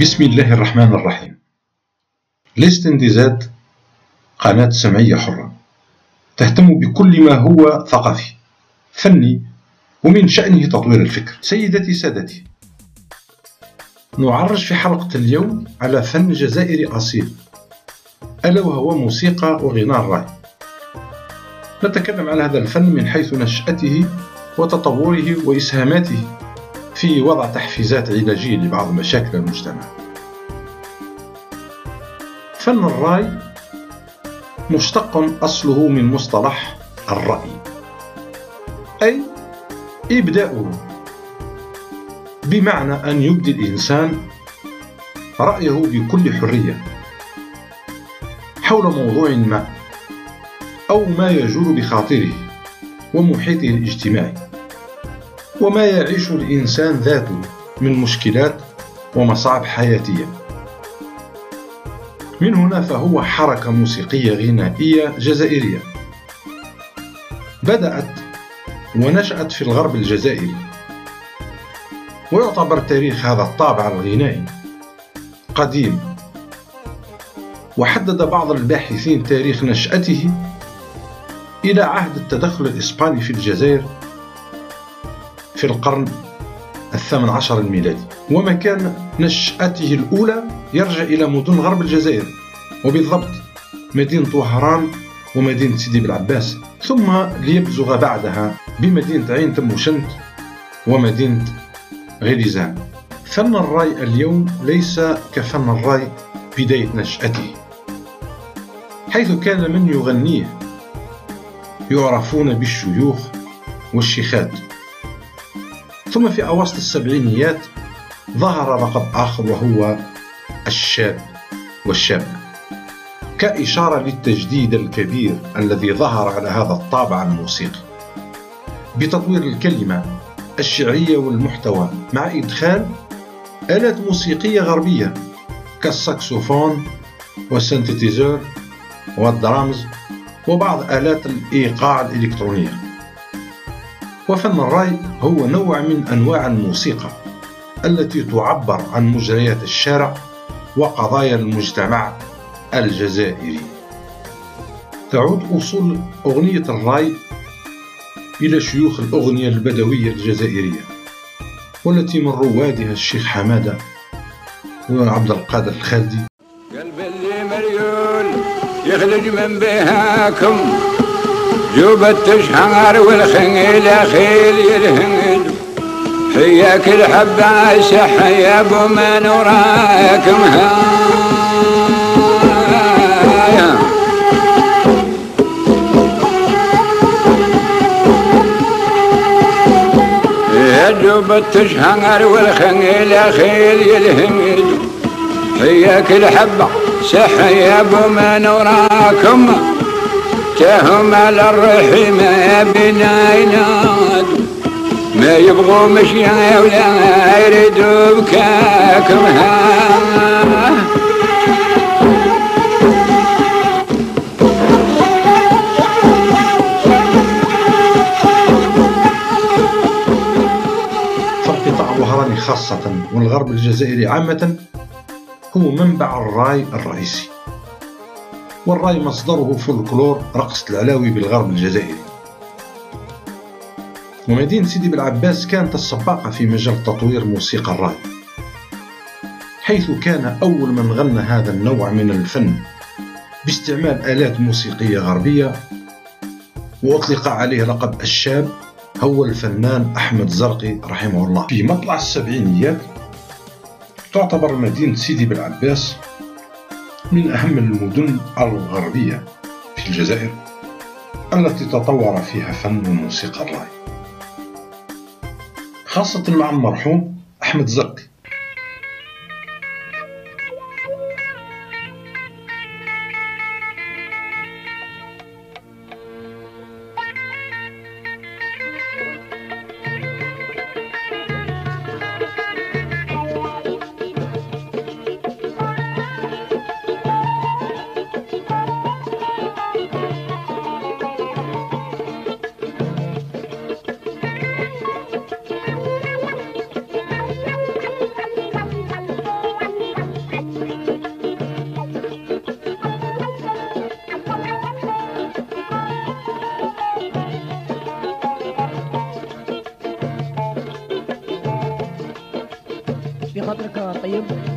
بسم الله الرحمن الرحيم لاستندزاد قناة سمعية حرة. تهتم بكل ما هو ثقافي فني ومن شأنه تطوير الفكر. سيدتي سادتي. نعرج في حلقة اليوم على فن جزائري أصيل. ألا وهو موسيقى وغناء الراي نتكلم عن هذا الفن من حيث نشأته وتطوره وإسهاماته. في وضع تحفيزات علاجية لبعض مشاكل المجتمع. فن الرأي مشتق أصله من مصطلح الرأي أي إبداؤه بمعنى أن يبدي الإنسان رأيه بكل حرية حول موضوع ما أو ما يجول بخاطره ومحيطه الاجتماعي. وما يعيش الإنسان ذاته من مشكلات ومصاعب حياتية. من هنا فهو حركة موسيقية غنائية جزائرية. بدأت ونشأت في الغرب الجزائري. ويعتبر تاريخ هذا الطابع الغنائي قديم. وحدد بعض الباحثين تاريخ نشأته إلى عهد التدخل الإسباني في الجزائر في القرن الثامن عشر الميلادي. ومكان نشأته الأولى يرجع إلى مدن غرب الجزائر وبالضبط مدينة وهران ومدينة سيدي بالعباس. ثم ليبزغ بعدها بمدينة عين تموشنت ومدينة غليزان فن الرأي اليوم ليس كفن الرأي بداية نشأته حيث كان من يغنيه يعرفون بالشيوخ والشيخات. ثم في أواسط السبعينيات ظهر لقب آخر وهو الشاب والشاب. كإشارة للتجديد الكبير الذي ظهر على هذا الطابع الموسيقي. بتطوير الكلمة الشعرية والمحتوى مع إدخال آلات موسيقية غربية كالساكسوفون وال synthétiseur وال drums وبعض آلات الإيقاع الإلكترونية. وفن الراي هو نوع من أنواع الموسيقى التي تعبر عن مجريات الشارع وقضايا المجتمع الجزائري. تعود أصول أغنية الراي إلى شيوخ الأغنية البدوية الجزائرية والتي من روادها الشيخ حمادة وعبد القادر الخالدي. قلب اللي مريول يخرج من بهاكم جوب تشهر والخيل خيل يلهن حياك الحبة شحيا أبو من وراكم هايا يا جوب تشهر والخيل خيل يلهن حياك الحبة شحيا أبو من وراكم تهم على الرحيم بنا يناد ما يبغوا مشي ولا يريدوا بكاكم ها. فالقطاع الوهراني خاصة والغرب الجزائري عامة هو منبع الرأي الرئيسي. والرأي مصدره فولكلور رقص العلاوي بالغرب الجزائري. ومدينة سيدي بالعباس كانت السباقة في مجال تطوير موسيقى الرأي حيث كان أول من غنى هذا النوع من الفن باستعمال آلات موسيقية غربية وأطلق عليه لقب الشاب هو الفنان أحمد زرقي رحمه الله. في مطلع السبعينيات تعتبر مدينة سيدي بالعباس من أهم المدن الغربية في الجزائر التي تطور فيها فن وموسيقى الراي. خاصة مع المرحوم أحمد زرقي you.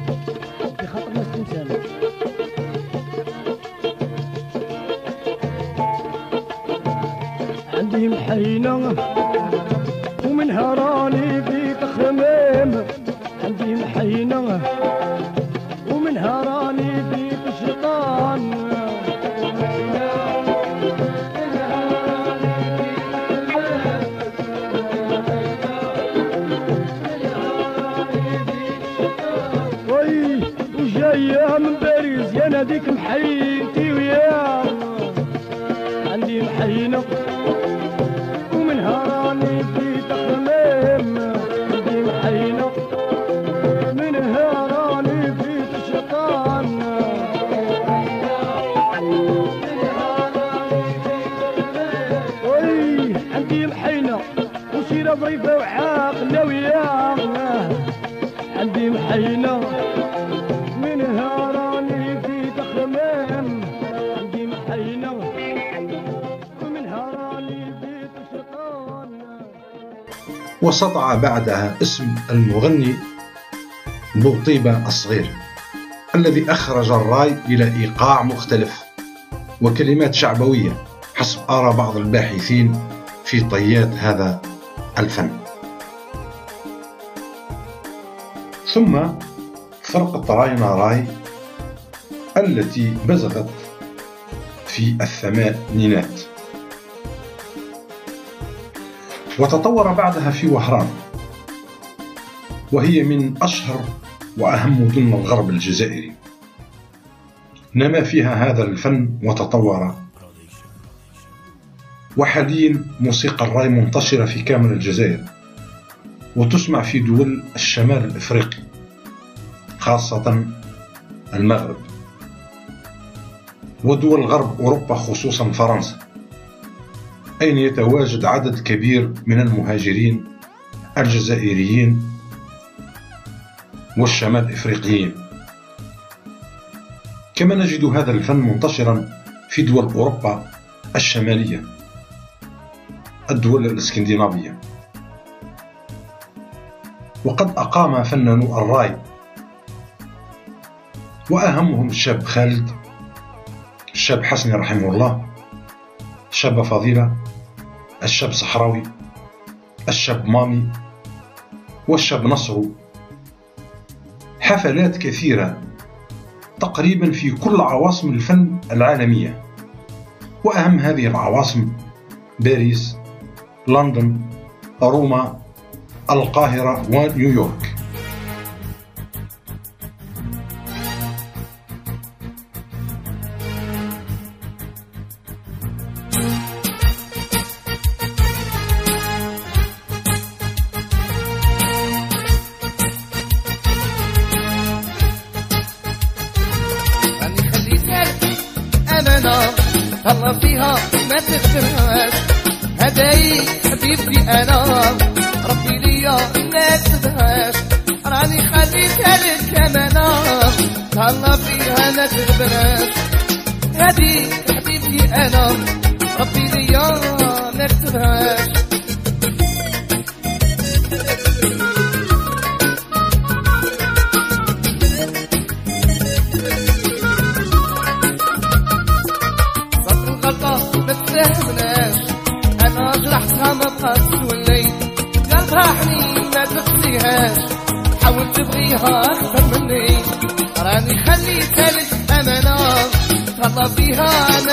وسطع بعدها اسم المغني بوطيبة الصغير الذي أخرج الراي إلى إيقاع مختلف وكلمات شعبوية حسب آراء بعض الباحثين في طيات هذا الفن. ثم فرقة راينا راي التي بزغت في الثمانينات. وتطور بعدها في وهران. وهي من أشهر وأهم مدن الغرب الجزائري. نما فيها هذا الفن وتطور. وحاليا موسيقى الرأي منتشرة في كامل الجزائر. وتسمع في دول الشمال الإفريقي خاصة المغرب. ودول غرب أوروبا خصوصا فرنسا. أين يتواجد عدد كبير من المهاجرين الجزائريين والشمال الإفريقيين كما نجد هذا الفن منتشرا في دول أوروبا الشمالية الدول الإسكندنافية. وقد أقام فنانو الراي وأهمهم الشاب خالد الشاب حسني رحمه الله الشابة فضيلة الشاب صحراوي الشاب مامي والشاب نصرو. حفلات كثيرة تقريبا في كل عواصم الفن العالمية وأهم هذه العواصم باريس لندن روما القاهرة ونيويورك.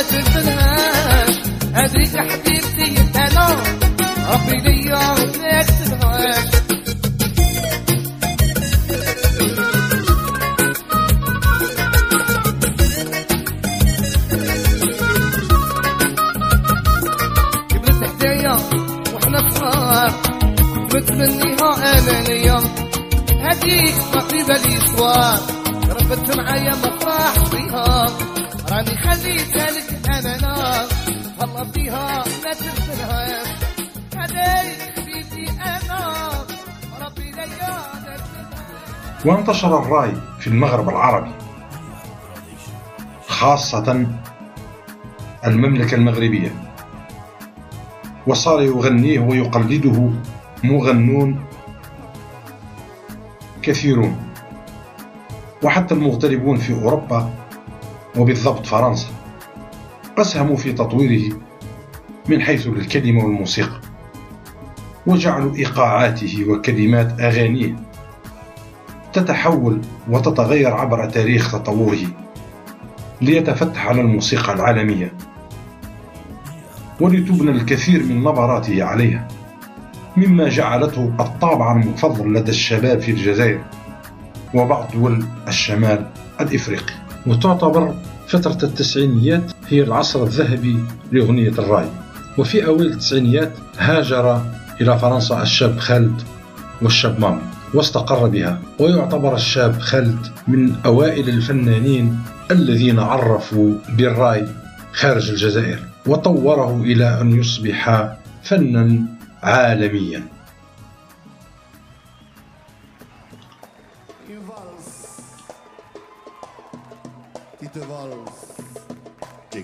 فيها هذيك حبيبتي أنا ربي ليا صغار متمنيها انانية هديك ما في بالي ربت معايا ما فرحش بيها. راني خليتها لك امانة والله فيها ما حبيبتي أنا. ربي وانتشر الرأي في المغرب العربي خاصة المملكة المغربية. وصار يغنيه ويقلده مغنون كثيرون وحتى المغتربون في أوروبا وبالضبط فرنسا. أسهموا في تطويره من حيث الكلمة والموسيقى وجعلوا إيقاعاته وكلمات أغانيه تتحول وتتغير عبر تاريخ تطوره ليتفتح على الموسيقى العالمية ولتبنى الكثير من نبراته عليها مما جعلته الطابع المفضل لدى الشباب في الجزائر وبعض دول الشمال الإفريقي. وتعتبر فترة التسعينيات هي العصر الذهبي لأغنية الرأي. وفي أوائل التسعينيات هاجر إلى فرنسا الشاب خالد والشاب مامي واستقر بها. ويعتبر الشاب خالد من أوائل الفنانين الذين عرفوا بالرأي خارج الجزائر وطوره إلى أن يصبح فنا عالميا.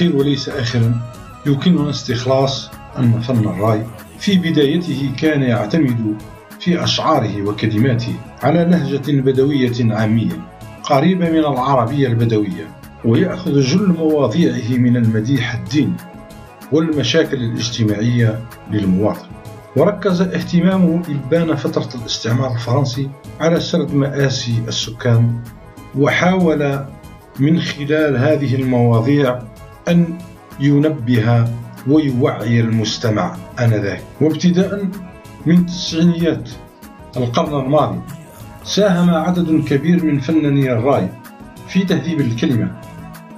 الأخير وليس آخرا. يمكننا استخلاص أن فن الرأي في بدايته كان يعتمد في أشعاره وكلماته على لهجة بدوية عامية قريبة من العربية البدوية ويأخذ جل مواضيعه من المديح الديني والمشاكل الاجتماعية للمواطن. وركز اهتمامه إبان فترة الاستعمار الفرنسي على سرد مآسي السكان وحاول من خلال هذه المواضيع أن ينبه ويوعي المستمع آنذاك. وابتداء من تسعينيات القرن الماضي ساهم عدد كبير من فناني الرأي في تهذيب الكلمة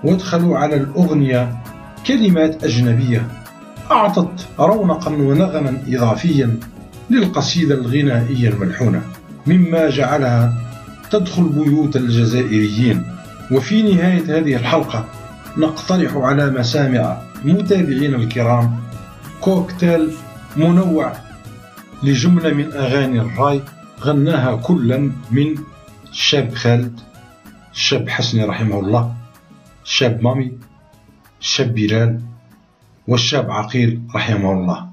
وادخلوا على الأغنية كلمات أجنبية أعطت رونقا ونغما إضافيا للقصيدة الغنائية الملحونة مما جعلها تدخل بيوت الجزائريين. وفي نهاية هذه الحلقة نقترح على مسامع متابعينا الكرام كوكتيل منوع لجملة من أغاني الرأي غناها كلا من الشاب خالد الشاب حسني رحمه الله الشاب مامي الشاب بلال والشاب عقيل رحمه الله.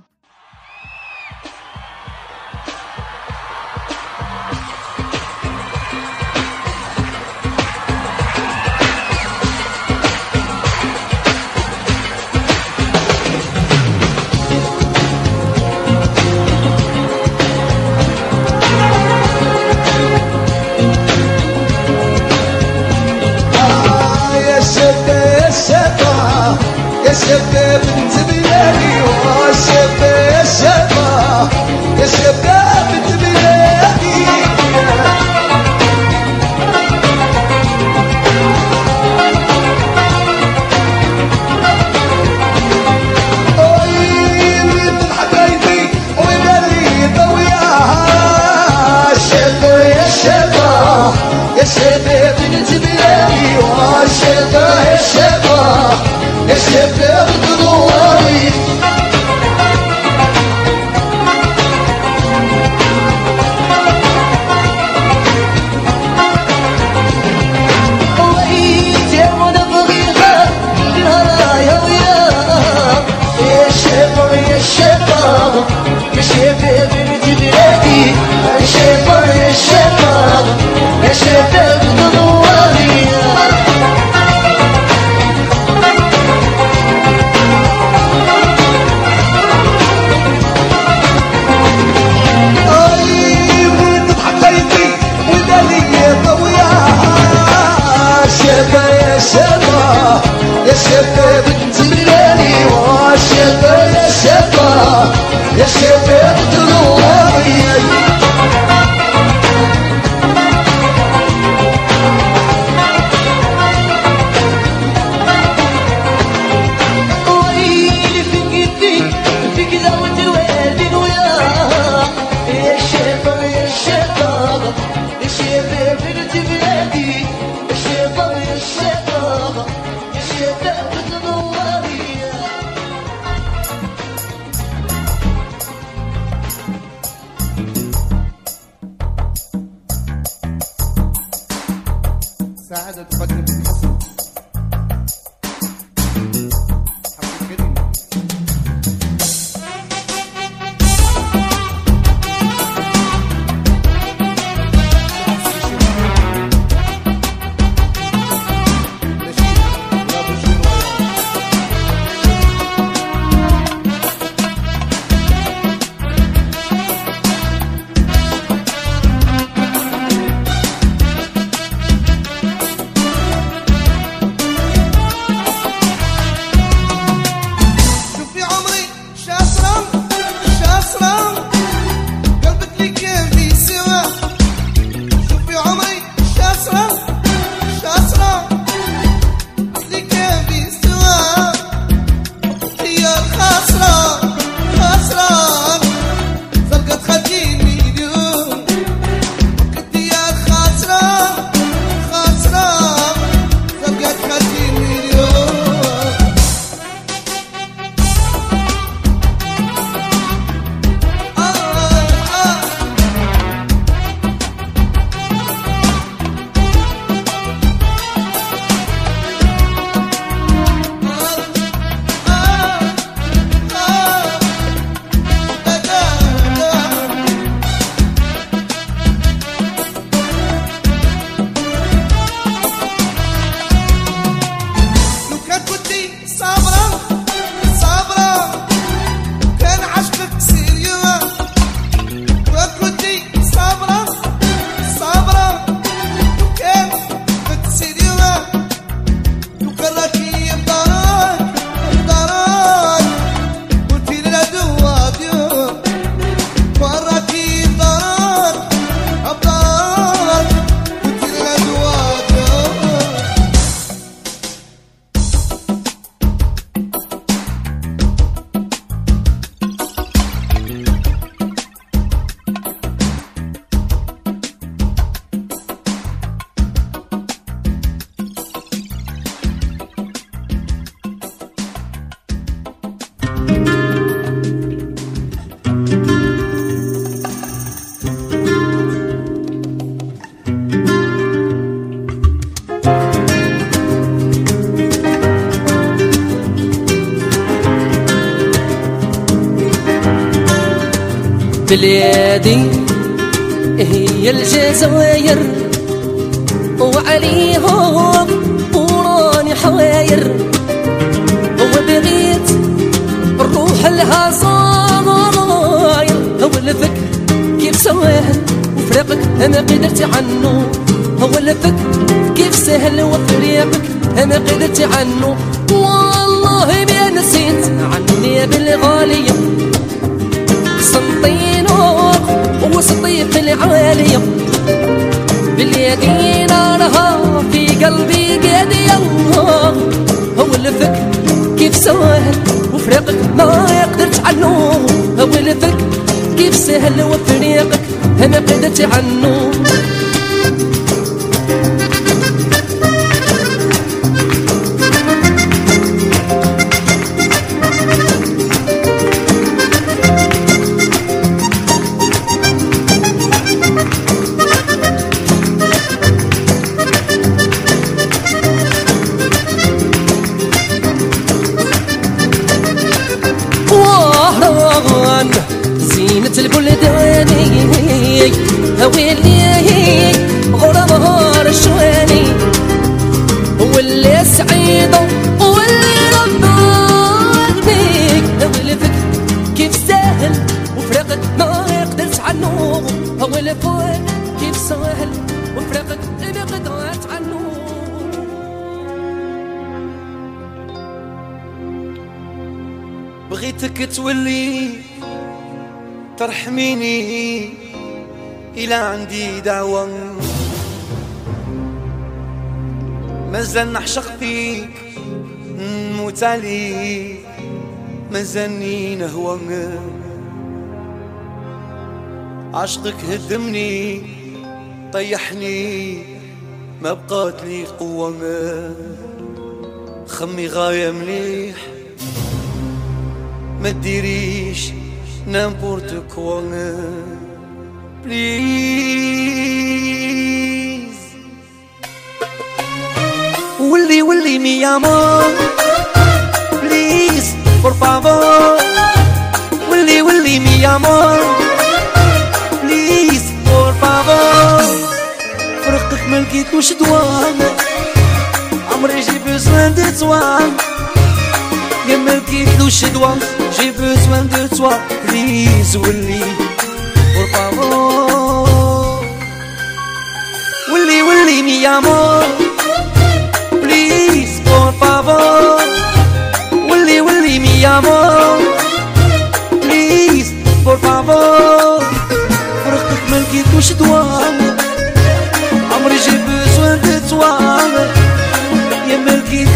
Hause, fucking. slow. بلادي. هي الجزائر وعليهم وراني حواير. وبغيت الروح لها صاير هو الفكر كيف سواهل وفريقك أنا قدرت عنه. هو الفكر كيف سهل وفريقك أنا قدرت عنه. والله ما نسيت عني بالغالية. سنطينوك وسطيف العالية. باليدين رها في قلبي قادية هو الفكر كيف سهل وفريقك ما يقدرش عنه. هو الفكر كيف سهل وفريقك ما قدرت عنه. بغيتك تولي ترحميني إلى عندي دعوة. مازال نعشق فيك نموت عليك مازالني نهوى. عشقك هدمني طيحني ما بقات لي قوة خمي غاية مليح. ما تديريش n'importe quoi please. ولي ولي mi amor please por favor ولي ولي mi amor لقيت وش دوام عمري جيب زوان دو توام يا ما لقيت وش دوام جيب زوان دو توام بليز ولي فور ولي ولي مي امور بليز بور فافور ولي ولي مي امور بليز بور فافور فرقتك ما لقيت وش دوام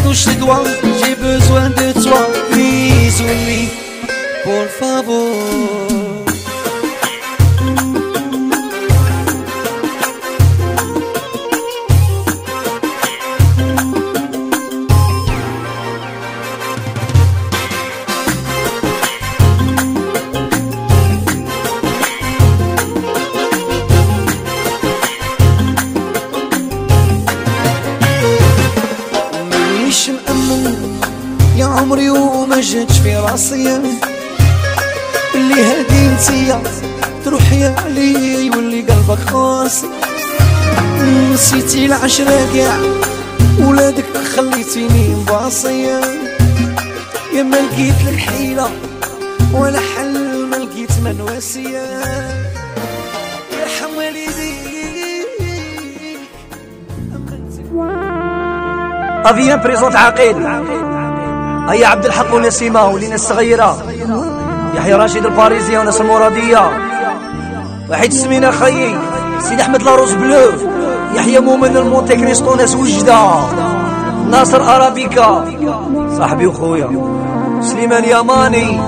touche les doigts, j'ai besoin de toi, oui, oui, pour favor. العشرة كاع ولادك خليتيني مباصية يا ما لقيت لك حيلة ولا حل ما لقيت منواسية يرحم والديك افيان بريزونت عقيل هيا عبد الحق ونسيمة ولينا الصغيرة. يحيى راشد الباريزي وناس المرادية. وحيد سمينا خيي سيد أحمد La Rose Bleue. يحيى مؤمن ال Monte Cristo ناس وجدة ناصر أرابيكا. صاحبي وخويا. سليمان ياماني.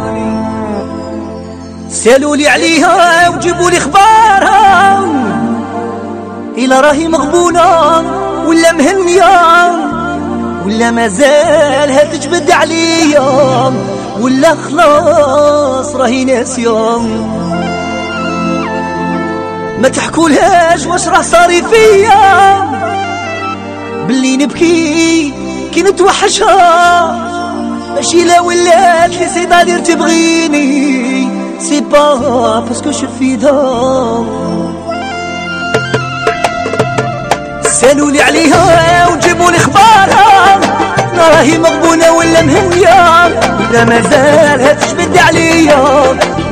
سألوا لي عليها وجيبوا لي إخبارها. إلا راهي مغبونة ولا مهنية ولا مازالها تجبد عليا ولا خلاص راهي ناسية. ما تحكولهاش واش راه صاري فيا. باللي نبكي كي نتوحشها ماشي لا ولات لي c'est-à-dire تبغيني. c'est pas parce que شو فيدها سالوا لي عليها وجيبوا لي اخبارها راهي مغبونة ولا مهنية؟ ولا مازالها تشبد عليا.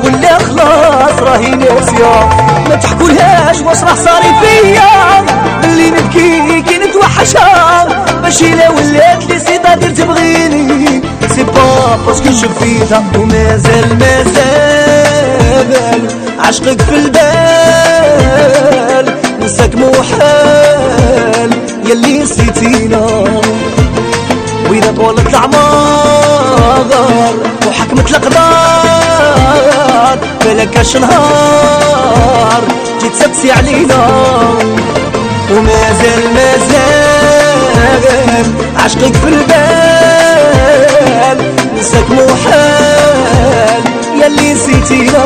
ولا خلاص راهي ناسية. ما تحكولهاش واش راه صاري فيا. بلي نبكي كي نتوحشها. ماشي la volonté لي c'est-à-dire تبغيني. c'est pas parce que شفيتها ومازال مازال عشقك في البال. نساك محال يلي نسيتينا. وإذا طولت الأعمار وحكمت الأقدار بلكاش نهار جيت تسقسي علينا. ومازال مازال عشقك في البال نساك محال يلي نسيتينا.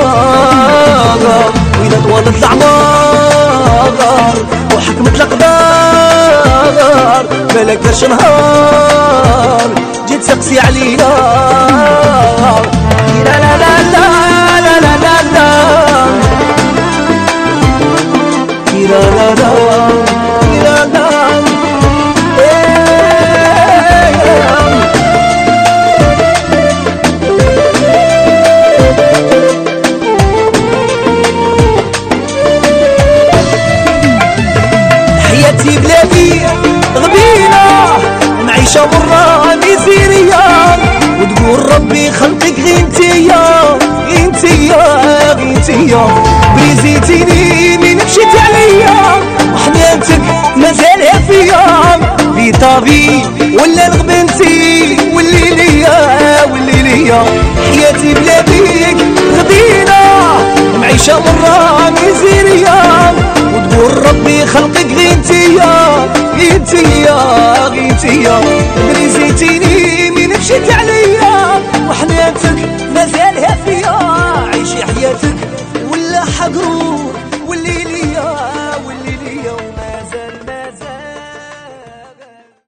وإذا طولت الأعمار وحكمت الاقدار بلكاش نهار جيت لا لا لا لا لا لا لا لا لا. لا لا لا. غبينة معيشة برا ميزيرية وتقول ربي خلقك غير انتيا انتيا بريزيتيني من مشيت عليا. وحنانتك مازالها فيا في طابي ولا نغبنتي واللي ليا واللي ليا. حياتي بلا بيك غدينا. معيشة مرة ميزيريا وتقول ربي خلقك غير انتيا غير انتيا غير انتيا بريزيتيني من مشيت عليا. وحنانتك مازالها فيا عيشي حياتك ولا حقرو